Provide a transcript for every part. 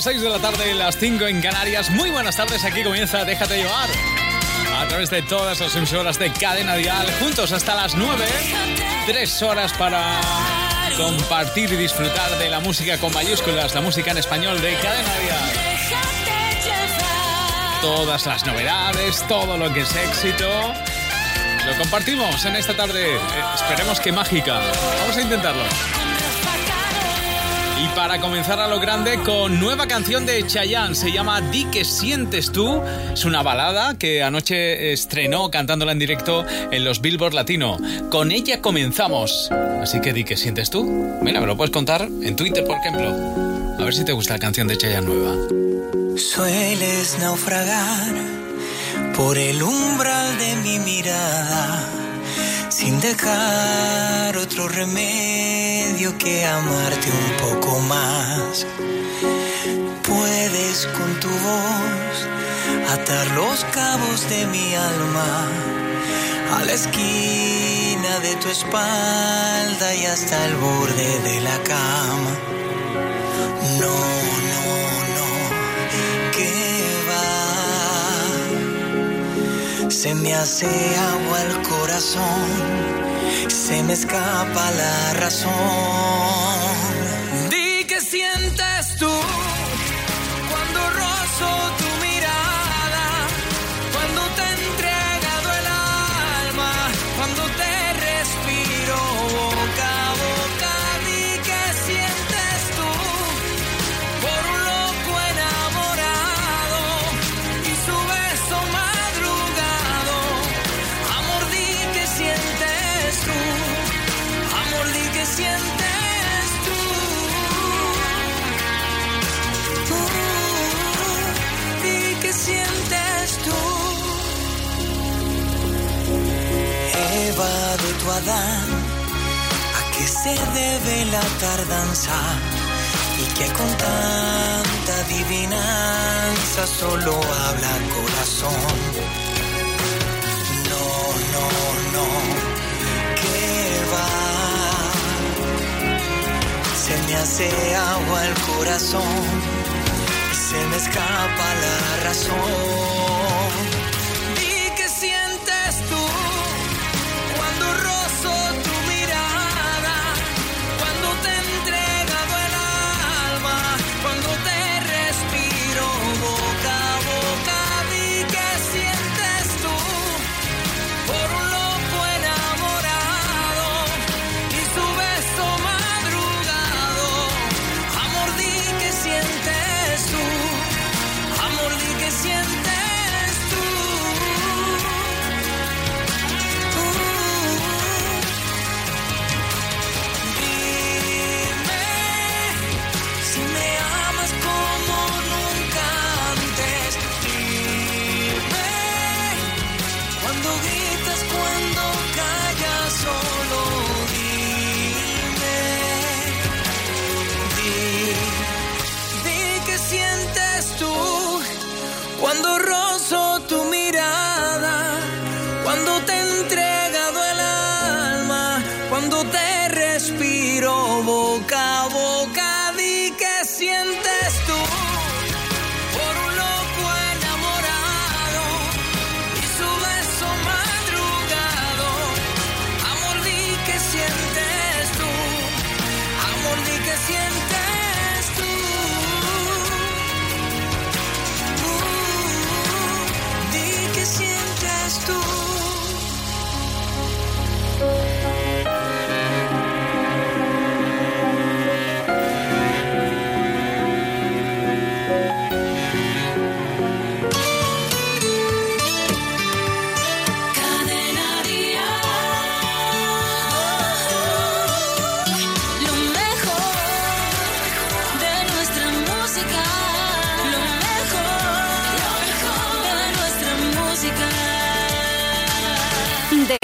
las 6 de la tarde, las 5 en Canarias. Muy buenas tardes, aquí comienza Déjate llevar. A través de todas las emisoras de Cadena Dial, juntos hasta las 9. Tres horas para compartir y disfrutar de la música con mayúsculas, la música en español de Cadena Dial. Todas las novedades, todo lo que es éxito. Lo compartimos en esta tarde. Eh, esperemos que mágica. Vamos a intentarlo. Y para comenzar a lo grande con nueva canción de Chayanne, se llama Di que sientes tú. Es una balada que anoche estrenó cantándola en directo en los Billboard Latino. Con ella comenzamos. Así que di que sientes tú. Mira, me lo puedes contar en Twitter, por ejemplo. A ver si te gusta la canción de Chayanne nueva. Sueles naufragar por el umbral de mi mirada sin dejar otro remedio que amarte un poco más. Puedes con tu voz atar los cabos de mi alma a la esquina de tu espalda y hasta el borde de la cama. No, Se me hace agua el corazón, se me escapa la razón. ¿A qué se debe la tardanza? Y que con tanta adivinanza solo habla corazón. No, no, no, que va. Se me hace agua el corazón y se me escapa la razón.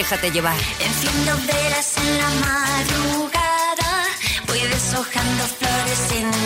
Déjate llevar. Enciendo velas en la madrugada, voy deshojando flores en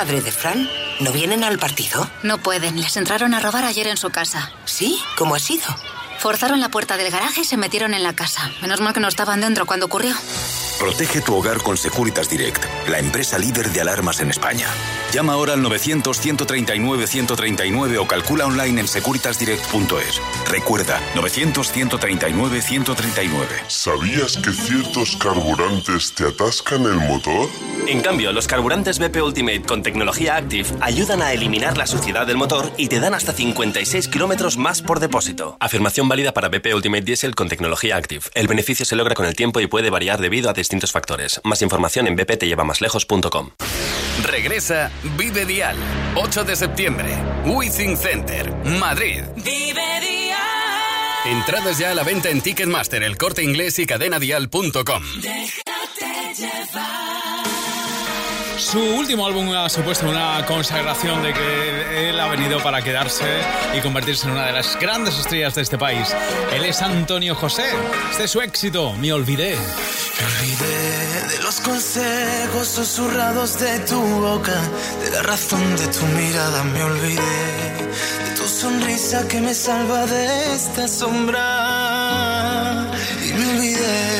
madre de Fran? ¿No vienen al partido? No pueden, les entraron a robar ayer en su casa. ¿Sí? ¿Cómo ha sido? Forzaron la puerta del garaje y se metieron en la casa. Menos mal que no estaban dentro cuando ocurrió. Protege tu hogar con Securitas Direct, la empresa líder de alarmas en España. Llama ahora al 900-139-139 o calcula online en securitasdirect.es. Recuerda, 900-139-139. ¿Sabías que ciertos carburantes te atascan el motor? En cambio, los carburantes BP Ultimate con tecnología Active ayudan a eliminar la suciedad del motor y te dan hasta 56 kilómetros más por depósito. Afirmación válida para BP Ultimate Diesel con tecnología Active. El beneficio se logra con el tiempo y puede variar debido a distintos factores. Más información en bptellevamaslejos.com. Regresa Vive Dial, 8 de septiembre, Withing Center, Madrid. Vive Dial. Entradas ya a la venta en Ticketmaster, el corte inglés y cadenadial.com. Déjate llevar. Su último álbum ha supuesto una consagración de que él ha venido para quedarse y convertirse en una de las grandes estrellas de este país. Él es Antonio José. Este es su éxito, Me Olvidé. Me olvidé de los consejos susurrados de tu boca, de la razón de tu mirada. Me olvidé de tu sonrisa que me salva de esta sombra. Y me olvidé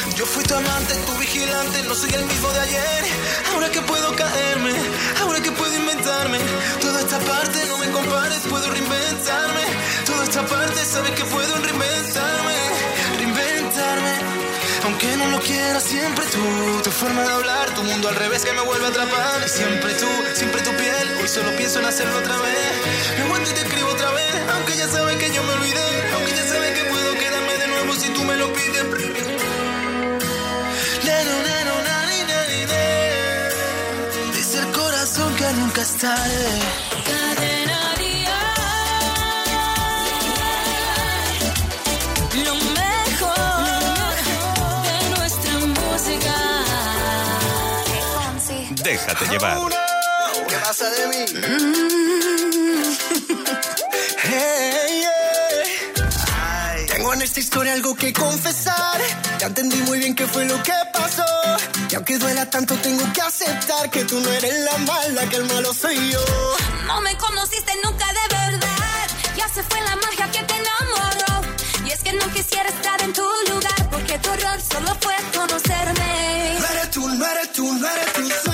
Yo fui tu amante, tu vigilante, no soy el mismo de ayer. Ahora que puedo caerme, ahora que puedo inventarme. Toda esta parte no me compares, puedo reinventarme. Toda esta parte sabes que puedo reinventarme, reinventarme. Aunque no lo quiera, siempre tú, tu forma de hablar, tu mundo al revés que me vuelve a atrapar. Siempre tú, siempre tu piel, hoy solo pienso en hacerlo otra vez. Me aguanto y te escribo otra vez, aunque ya sabes que yo me olvidé. Aunque ya sabes que puedo quedarme de nuevo si tú me lo pides. Dice el corazón que nunca es tarde. Cadena Dial. Lo mejor de nuestra música. Déjate llevar. ¿Qué pasa de mí? Hey, yeah. Tengo en esta historia algo que confesar. Ya entendí muy bien qué fue lo que pasó. Y aunque duela tanto, tengo que aceptar que tú no eres la mala, que el malo soy yo. No me conociste nunca de verdad. Ya se fue la magia que te enamoró. Y es que no quisiera estar en tu lugar. Porque tu error solo fue conocerme. No eres tú, no eres tú, no eres tú,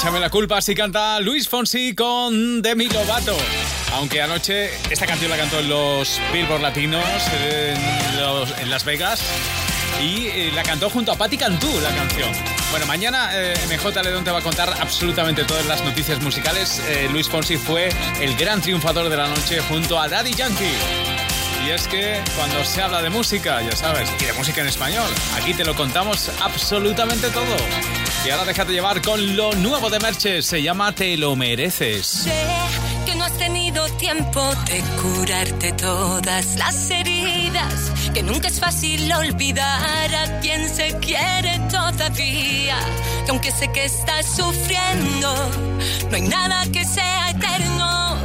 Échame la culpa si canta Luis Fonsi con Demi Lovato. Aunque anoche esta canción la cantó en los Billboard Latinos en, Las Vegas y eh, la cantó junto a Patti Cantú la canción. Bueno, mañana eh, MJ Ledón te va a contar absolutamente todas las noticias musicales. Eh, Luis Fonsi fue el gran triunfador de la noche junto a Daddy Yankee. Y es que cuando se habla de música, ya sabes, y de música en español, aquí te lo contamos absolutamente todo. Y ahora déjate llevar con lo nuevo de Merche, se llama Te lo mereces. Sé que no has tenido tiempo de curarte todas las heridas, que nunca es fácil olvidar a quien se quiere todavía, que aunque sé que estás sufriendo, no hay nada que sea eterno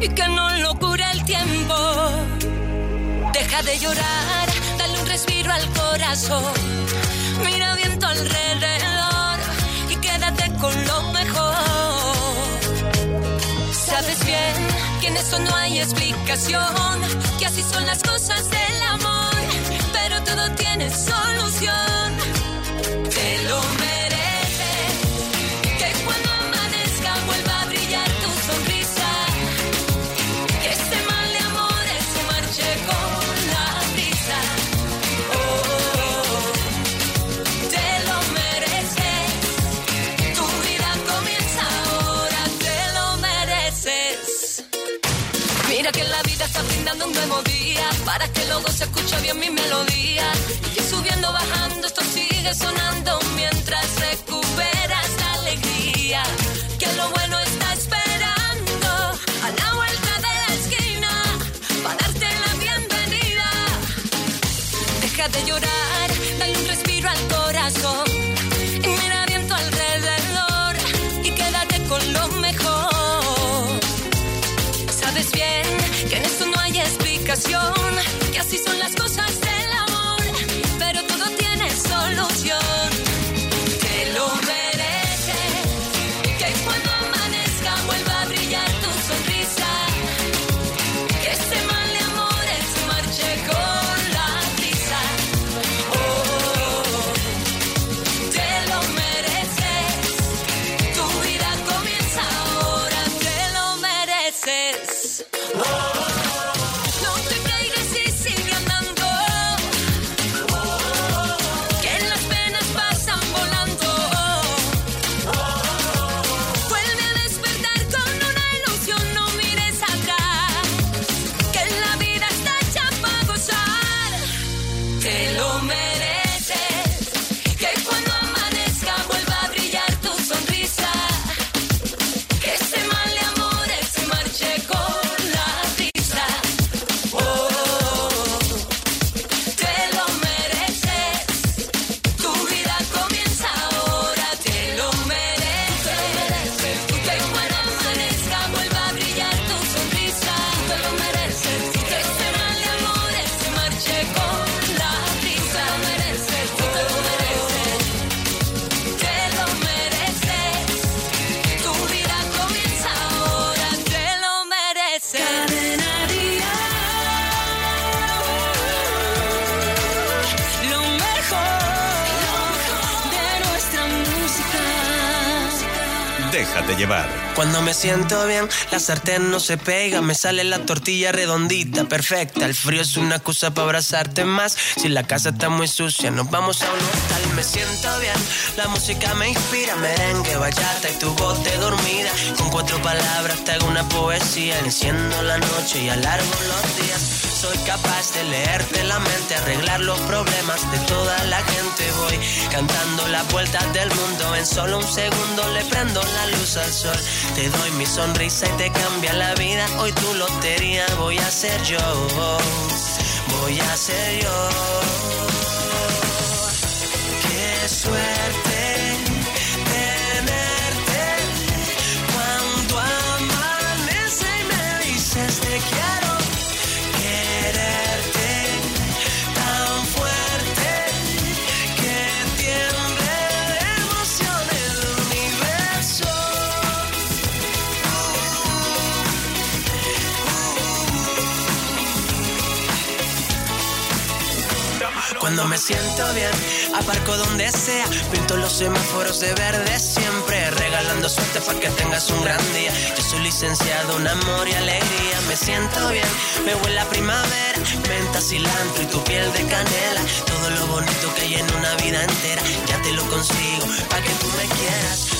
y que no lo cure el tiempo. Deja de llorar, dale un respiro al corazón, mira viento alrededor con lo mejor. Sabes bien que en eso no hay explicación, que así son las cosas del amor, pero todo tiene solución. Te lo brindando un nuevo día para que luego se escuche bien mi melodía. Y subiendo, bajando, esto sigue sonando mientras recuperas la alegría. Que llevar. Cuando me siento bien, la sartén no se pega, me sale la tortilla redondita, perfecta. El frío es una excusa para abrazarte más. Si la casa está muy sucia, nos vamos a un hotel. Me siento bien, la música me inspira, merengue, bachata y tu voz de dormida. Con cuatro palabras te hago una poesía, enciendo la noche y alargo los días soy capaz de leerte la mente, arreglar los problemas de toda la gente. Voy cantando la vuelta del mundo, en solo un segundo le prendo la luz al sol. Te doy mi sonrisa y te cambia la vida. Hoy tu lotería voy a ser yo, voy a ser yo. Qué suerte Cuando me siento bien, aparco donde sea. Pinto los semáforos de verde siempre. Regalando suerte para que tengas un gran día. Yo soy licenciado en amor y alegría. Me siento bien, me huele la primavera. Menta, cilantro y tu piel de canela. Todo lo bonito que hay en una vida entera. Ya te lo consigo para que tú me quieras.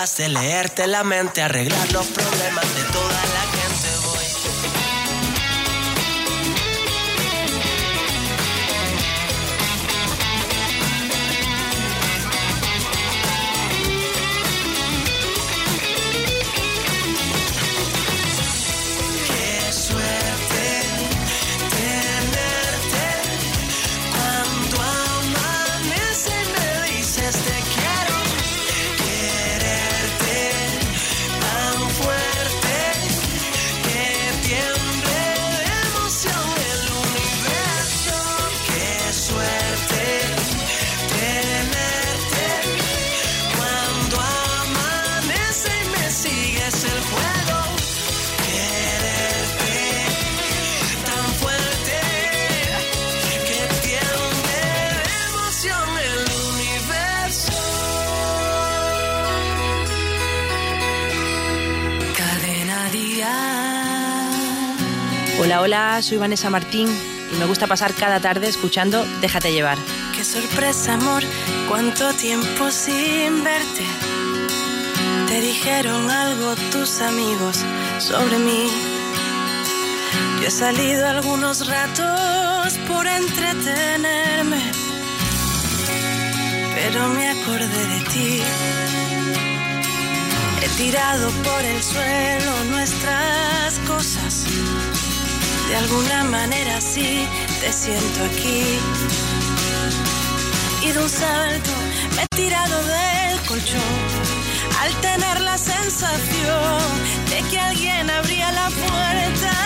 De leerte la mente, arreglar los problemas de Hola, hola, soy Vanessa Martín y me gusta pasar cada tarde escuchando Déjate llevar. Qué sorpresa, amor, cuánto tiempo sin verte. Te dijeron algo tus amigos sobre mí. Yo he salido algunos ratos por entretenerme, pero me acordé de ti. He tirado por el suelo nuestras cosas. De alguna manera sí te siento aquí. Y de un salto me he tirado del colchón al tener la sensación de que alguien abría la puerta.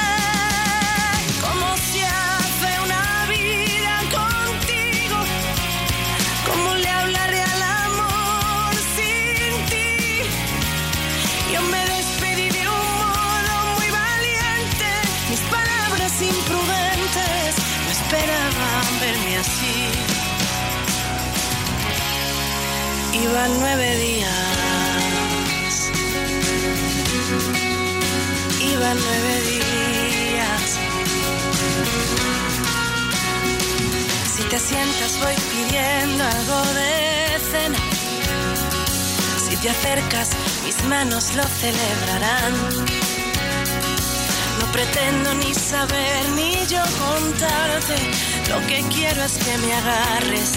Iban nueve días. Iban nueve días. Si te sientas voy pidiendo algo de cena. Si te acercas, mis manos lo celebrarán. No pretendo ni saber ni yo contarte. Lo que quiero es que me agarres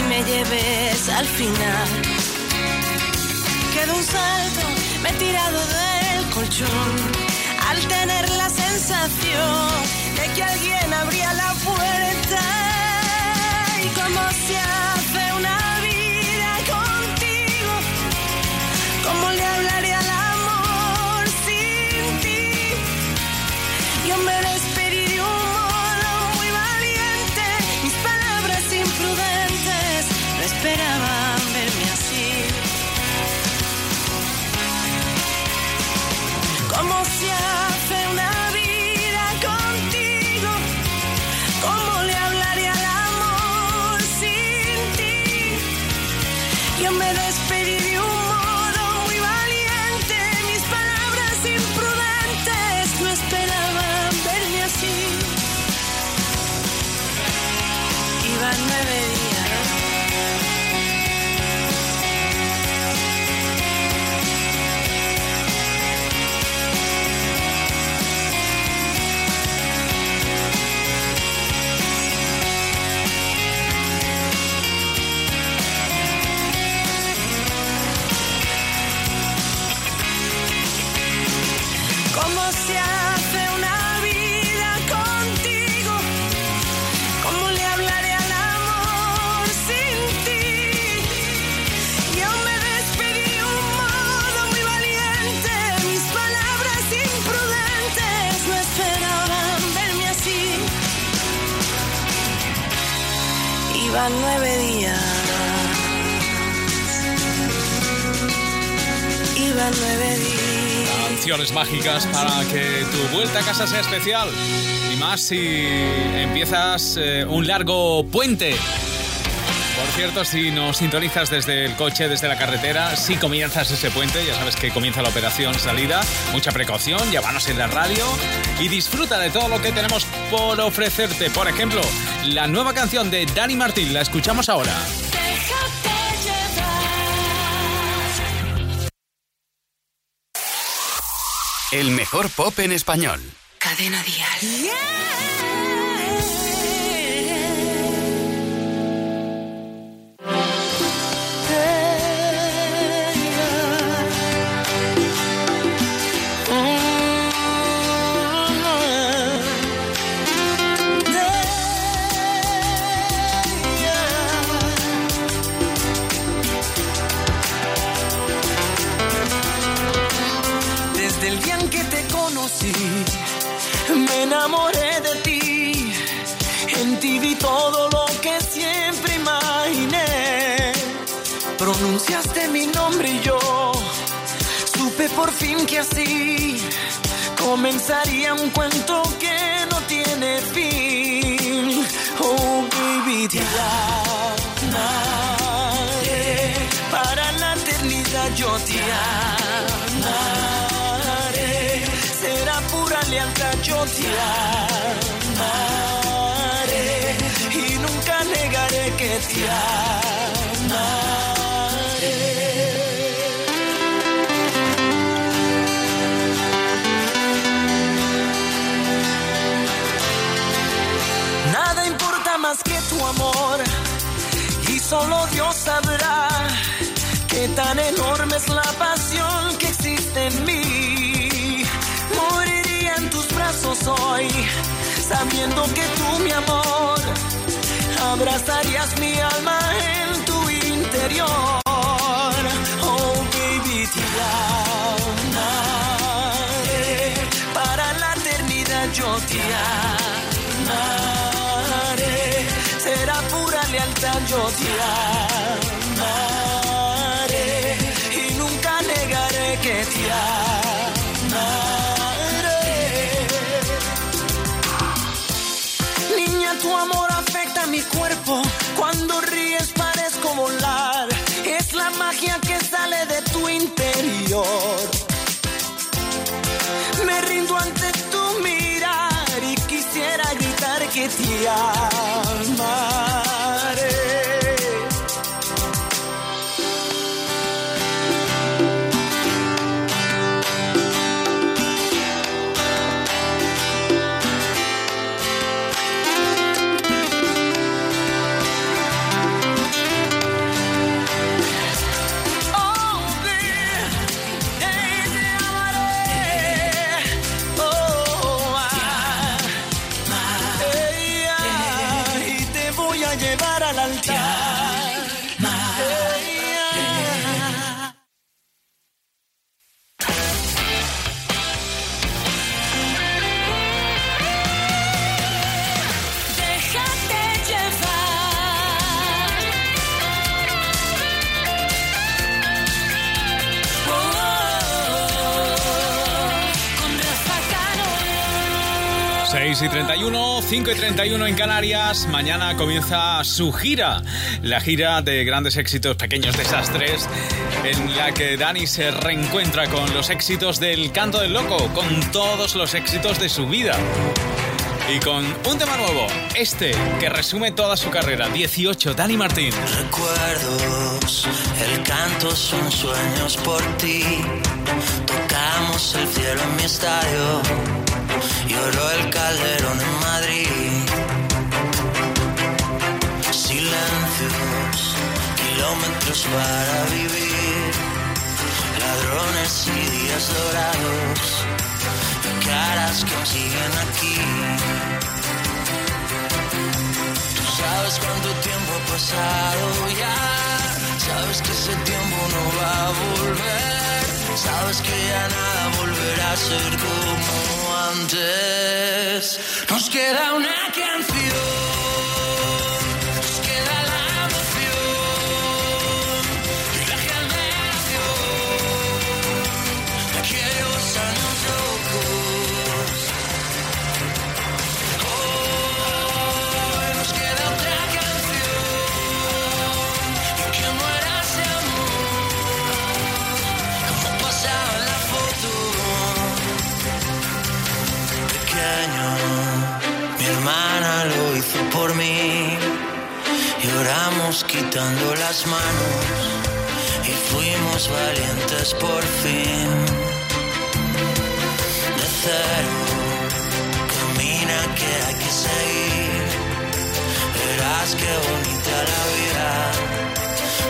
y me lleves al final. Que de un salto me he tirado del colchón al tener la sensación de que alguien abría la puerta. Y cómo se hace una para que tu vuelta a casa sea especial. Y más si empiezas eh, un largo puente. Por cierto, si nos sintonizas desde el coche, desde la carretera, si comienzas ese puente, ya sabes que comienza la operación salida, mucha precaución, llévanos en la radio y disfruta de todo lo que tenemos por ofrecerte. Por ejemplo, la nueva canción de Dani Martín, la escuchamos ahora. El mejor pop en español. Cadena Dial. Desde me enamoré de ti. En ti vi todo lo que siempre imaginé. Pronunciaste mi nombre y yo supe por fin que así comenzaría un cuento que no tiene fin. Oh, baby, te amaré. Para la eternidad yo te amaré. Yo te amaré. Y nunca negaré que te amaré. Nada importa más que tu amor y solo Dios sabrá qué tan enorme es la pasión que existe en mí. Sabiendo que tú, mi amor, abrazarías mi alma en tu interior. Oh, baby, te amaré. Para la eternidad yo te amaré. Será pura lealtad, yo te amaré. Me rindo ante tu mirar y quisiera gritar que te amaré. 6 y 31, 5 y 31 en Canarias. Mañana comienza su gira, la gira de grandes éxitos, pequeños desastres, en la que Dani se reencuentra con los éxitos del canto del loco, con todos los éxitos de su vida. Y con un tema nuevo, este que resume toda su carrera, 18, Dani Martín. recuerdos, el canto son sueños por ti. Tocamos el cielo en mi estadio, lloró el calderón en Madrid. Silencios, kilómetros para vivir, ladrones y días dorados, caras que siguen aquí. Tú sabes cuánto tiempo ha pasado ya. Sabes que ese tiempo no va a volver. Sabes que ya nada volverá a ser como antes. Nos queda una canción. Fuimos quitando las manos y fuimos valientes por fin. De cero, camina que hay que seguir. Verás qué bonita la vida,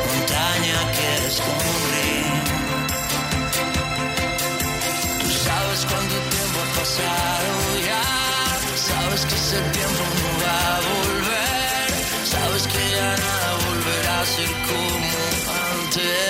montaña que descubrir. Tú sabes cuánto tiempo ha pasado ya, sabes que ese tiempo no va sabes que ya nada volverá a ser como antes.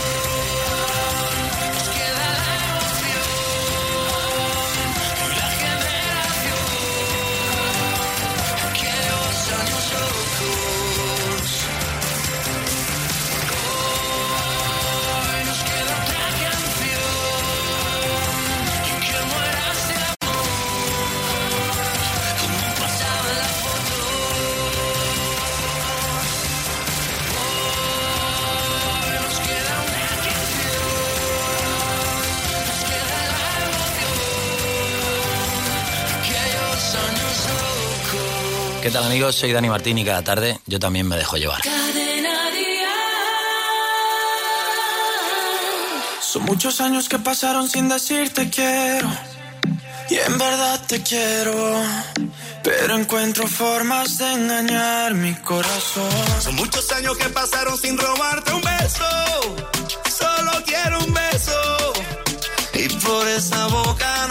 ¿Qué tal amigos? Soy Dani Martín y cada tarde yo también me dejo llevar. Son muchos años que pasaron sin decirte quiero. Y en verdad te quiero. Pero encuentro formas de engañar mi corazón. Son muchos años que pasaron sin robarte un beso. Solo quiero un beso. Y por esa boca no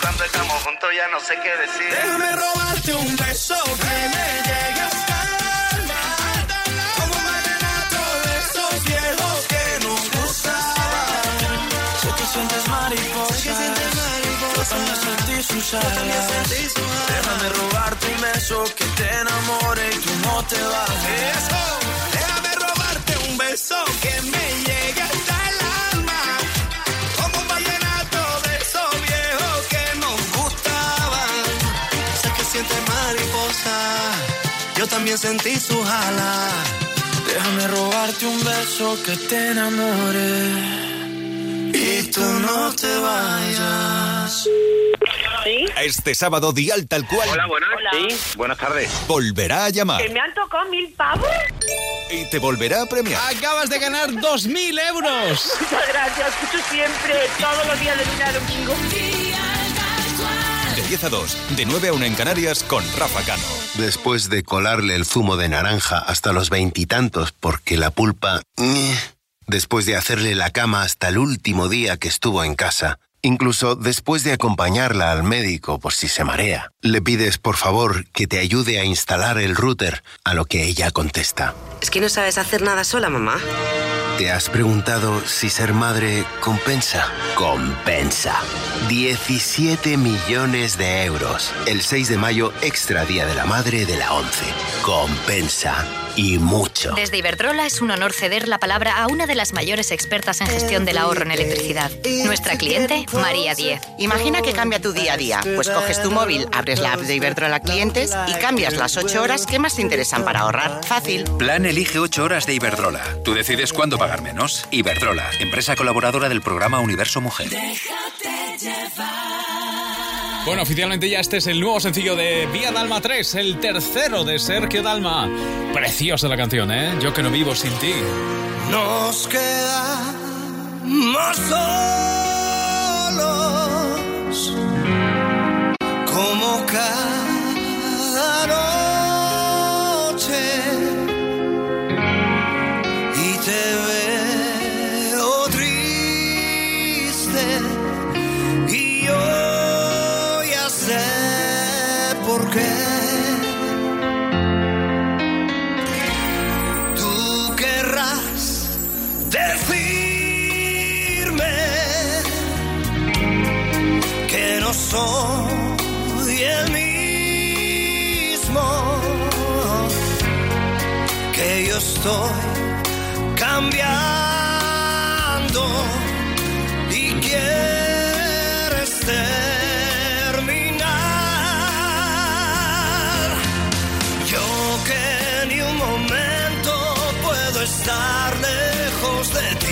cuando estamos juntos ya no sé qué decir. Déjame robarte un beso que me llegue hasta el alma, como un vallenato de esos viejos que nos gustaban. Sé que sientes mariposas. Déjame robarte un beso que te enamore y tú no te vayas. Eso, déjame robarte un beso que me llegue yo también sentí su jala. Déjame robarte un beso que te enamore y tú no te vayas. Este sábado Dial tal cual Hola, buenas. Sí, buenas tardes. volverá a llamar ¿Que me han tocado mil pavos? y te volverá a premiar. Acabas de ganar 2.000 euros. Muchas gracias, escucho siempre, todos los días de lunes a domingo. De 10 a 2, de 9 a 1 en Canarias con Rafa Cano. Después de colarle el zumo de naranja hasta los veintitantos porque la pulpa... Después de hacerle la cama hasta el último día que estuvo en casa. Incluso después de acompañarla al médico por si se marea. Le pides por favor que te ayude a instalar el router, a lo que ella contesta. Es que no sabes hacer nada sola, mamá. ¿Te has preguntado si ser madre compensa? Compensa. 17 millones de euros. El 6 de mayo, extra Día de la Madre de la 11. Compensa. Y mucho. Desde Iberdrola es un honor ceder la palabra a una de las mayores expertas en gestión del ahorro en electricidad. Nuestra cliente, María Diez. Imagina que cambia tu día a día. Pues coges tu móvil, abres la app de Iberdrola Clientes y cambias las 8 horas que más te interesan para ahorrar. Fácil. Plan Elige 8 horas de Iberdrola. Tú decides cuándo pagar menos. Iberdrola, empresa colaboradora del programa Universo Mujer. Bueno, oficialmente ya este es el nuevo sencillo de Vía Dalma 3, el tercero de Sergio Dalma. Preciosa la canción, ¿eh? Yo que no vivo sin ti. Nos quedamos solos como cada noche soy el mismo, que yo estoy cambiando y quieres terminar. Yo que ni un momento puedo estar lejos de ti.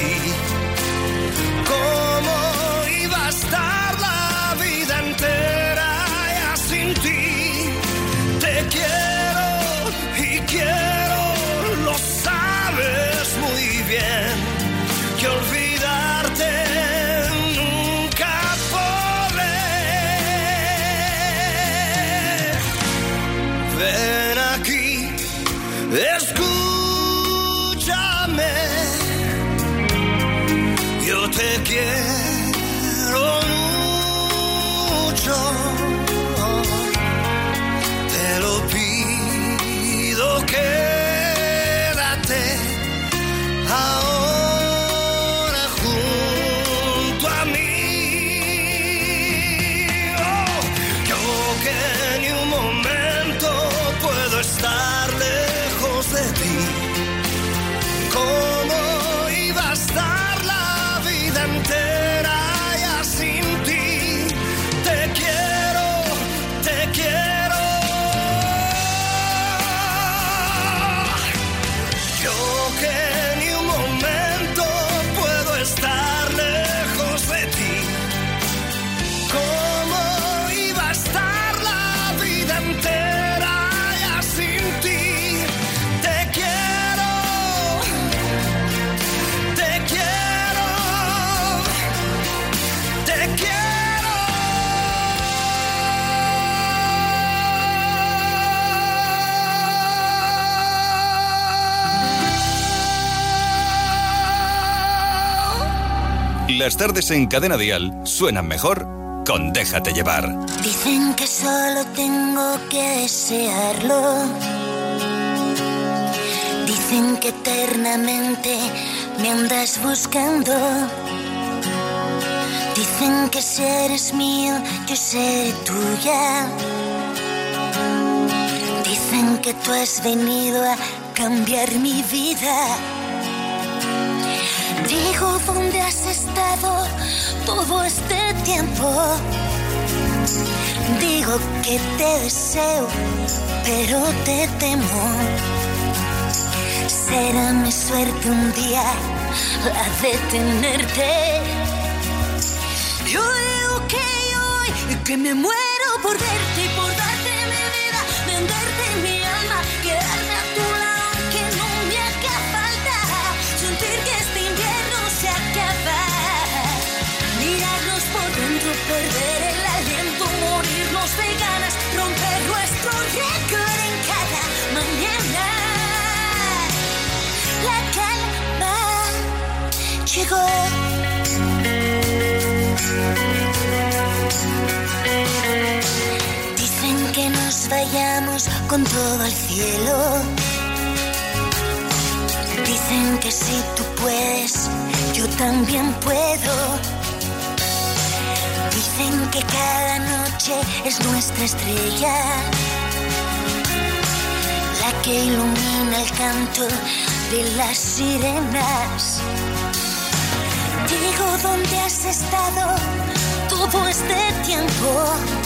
Las tardes en Cadena Dial suenan mejor con Déjate llevar. Dicen que solo tengo que desearlo. Dicen que eternamente me andas buscando. Dicen que si eres mío, yo seré tuya. Dicen que tú has venido a cambiar mi vida. Digo, ¿dónde has estado todo este tiempo? Digo que te deseo, pero te temo. Será mi suerte un día la de tenerte. Yo digo que hoy que me muero por verte y por con todo al cielo. Dicen que si tú puedes, yo también puedo. Dicen que cada noche es nuestra estrella, la que ilumina el canto de las sirenas. Digo, ¿dónde has estado todo este tiempo?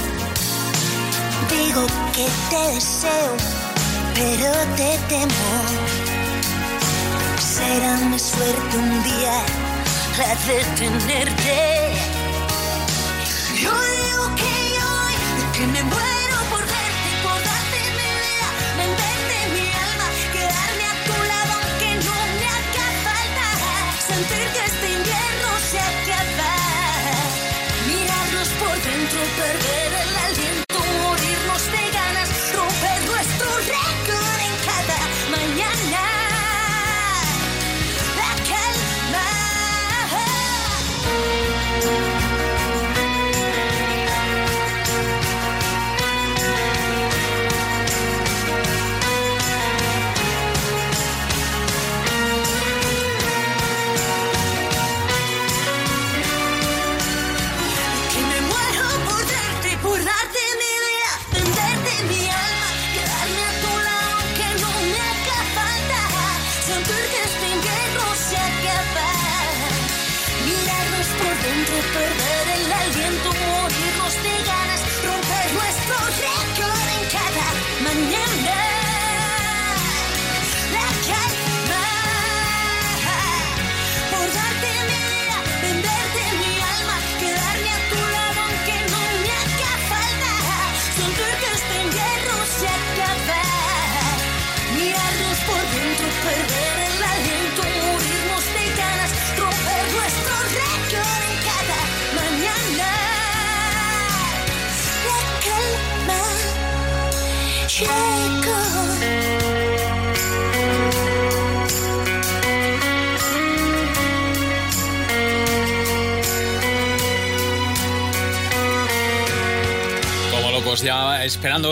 Digo que te deseo, pero te temo. Será mi suerte un día la de tenerte. Yo digo que hoy, que me muero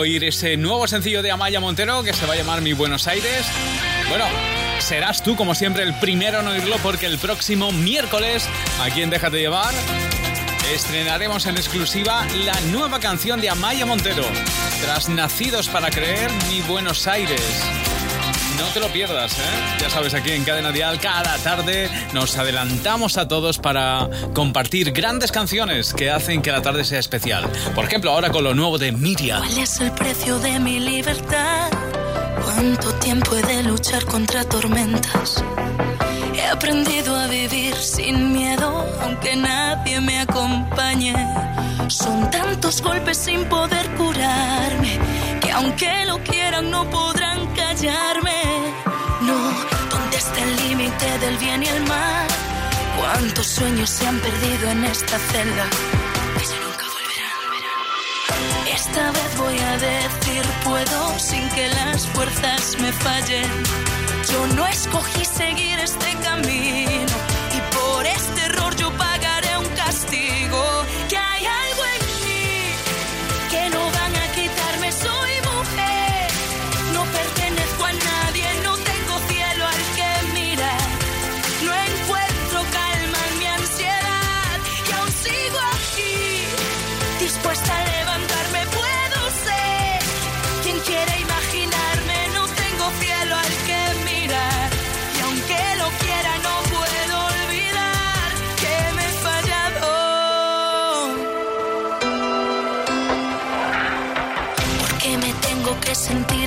oír ese nuevo sencillo de Amaya Montero que se va a llamar Mi Buenos Aires. Bueno, serás tú como siempre el primero en oírlo porque el próximo miércoles aquí en Déjate Llevar estrenaremos en exclusiva la nueva canción de Amaya Montero. Tras Nacidos para Creer, Mi Buenos Aires. No te lo pierdas, ¿eh? Ya sabes, aquí en Cadena Dial, cada tarde nos adelantamos a todos para compartir grandes canciones que hacen que la tarde sea especial. Por ejemplo, ahora con lo nuevo de Miriam. ¿Cuál es el precio de mi libertad? ¿Cuánto tiempo he de luchar contra tormentas? He aprendido a vivir sin miedo, aunque nadie me acompañe. Son tantos golpes sin poder curarme, que aunque lo quieran no podrán callarme. No, ¿dónde está el límite del bien y el mal? ¿Cuántos sueños se han perdido en esta celda? Que ya nunca volverán. Esta vez voy a decir puedo sin que las fuerzas me fallen. Yo no escogí seguir este camino y por este error yo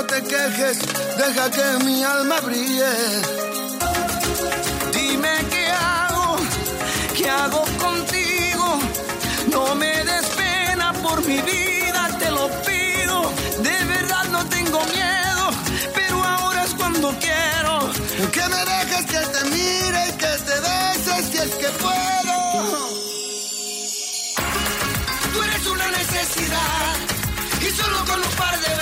No te quejes, deja que mi alma brille. Dime qué hago, qué hago contigo. No me des pena por mi vida, te lo pido. De verdad no tengo miedo, pero ahora es cuando quiero. Que me dejes que te mire que te beses si es que puedo. Tú eres una necesidad y solo con un par de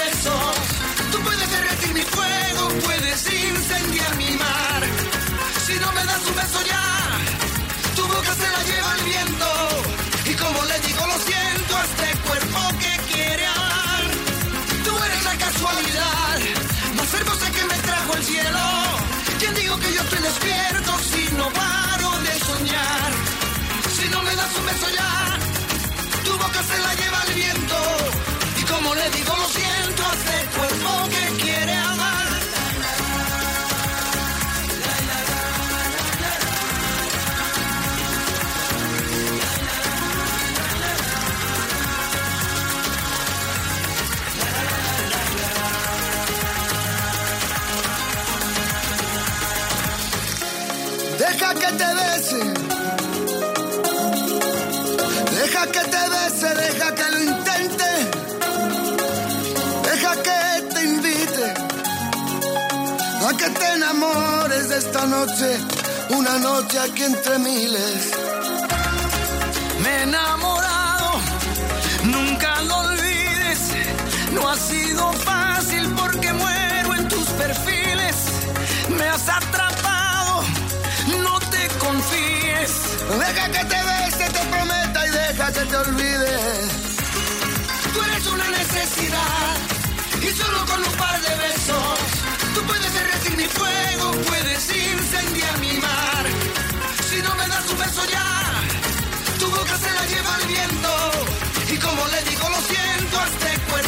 puedes incendiar mi mar. A que te enamores de esta noche, una noche aquí entre miles. Me he enamorado, nunca lo olvides. No ha sido fácil porque muero en tus perfiles. Me has atrapado, no te confíes. Deja que te bese, te prometa y deja que te olvide. Tú eres una necesidad y solo con un par de besos tú puedes derretir mi fuego, puedes incendiar mi mar. Si no me das un beso ya, tu boca se la lleva el viento y como le digo lo siento a este cuerpo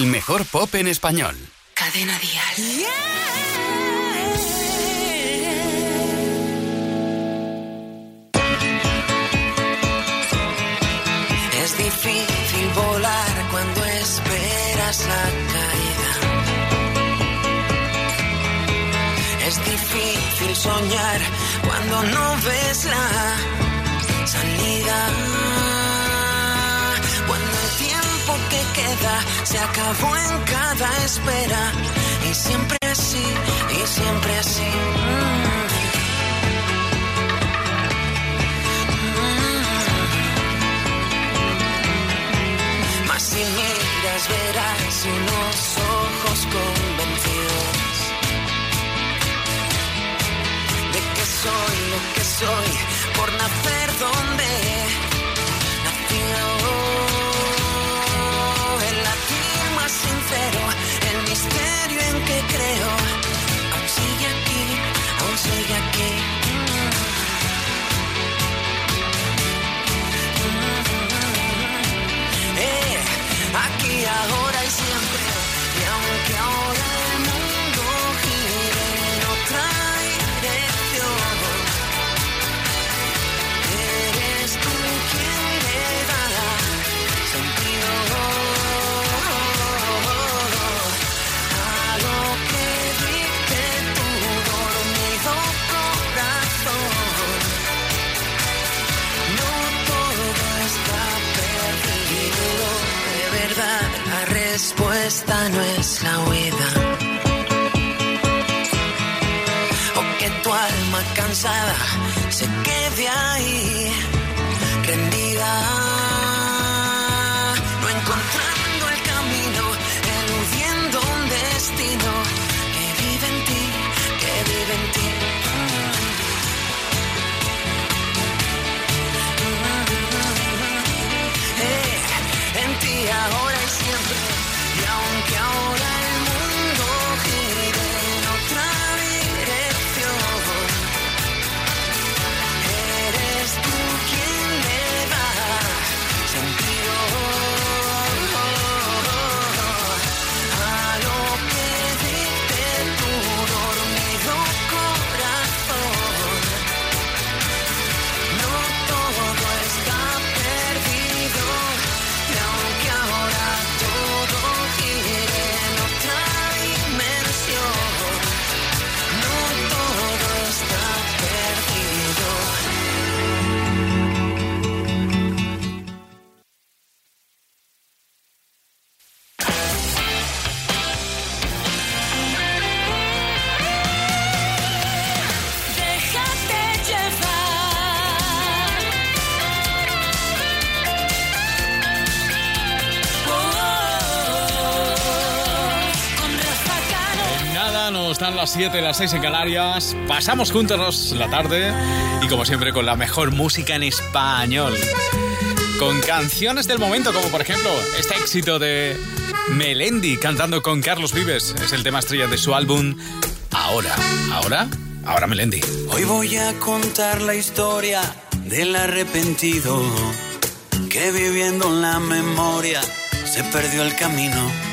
mejor pop en español. Cadena Dial. Es difícil volar cuando esperas la caída. Es difícil soñar cuando no ves la salida. Se acabó en cada espera. Y siempre así, y siempre así. Mm. Mas si miras verás unos ojos convencidos de que soy lo que soy por nacer donde respuesta no es la huida. Las 7, las 6 en Canarias. Pasamos juntos la tarde y como siempre con la mejor música en español. Con canciones del momento, como por ejemplo este éxito de Melendi cantando con Carlos Vives. Es el tema estrella de su álbum Ahora. ¿Ahora? Ahora Melendi. Hoy voy a contar la historia del arrepentido que viviendo en la memoria se perdió el camino.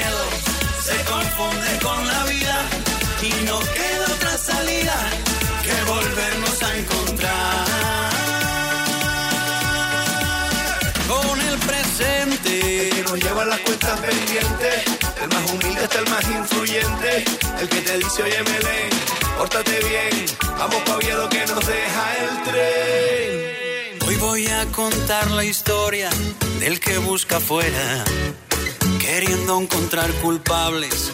con la vida y no queda otra salida que volvernos a encontrar con el presente. El que nos lleva las cuentas pendientes, el más humilde está el más influyente, el que te dice, oye, Melén, pórtate bien, vamos pa' Oviedo que nos deja el tren. Hoy voy a contar la historia del que busca afuera, queriendo encontrar culpables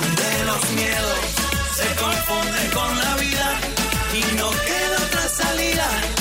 los miedos se confunden con la vida y no queda otra salida.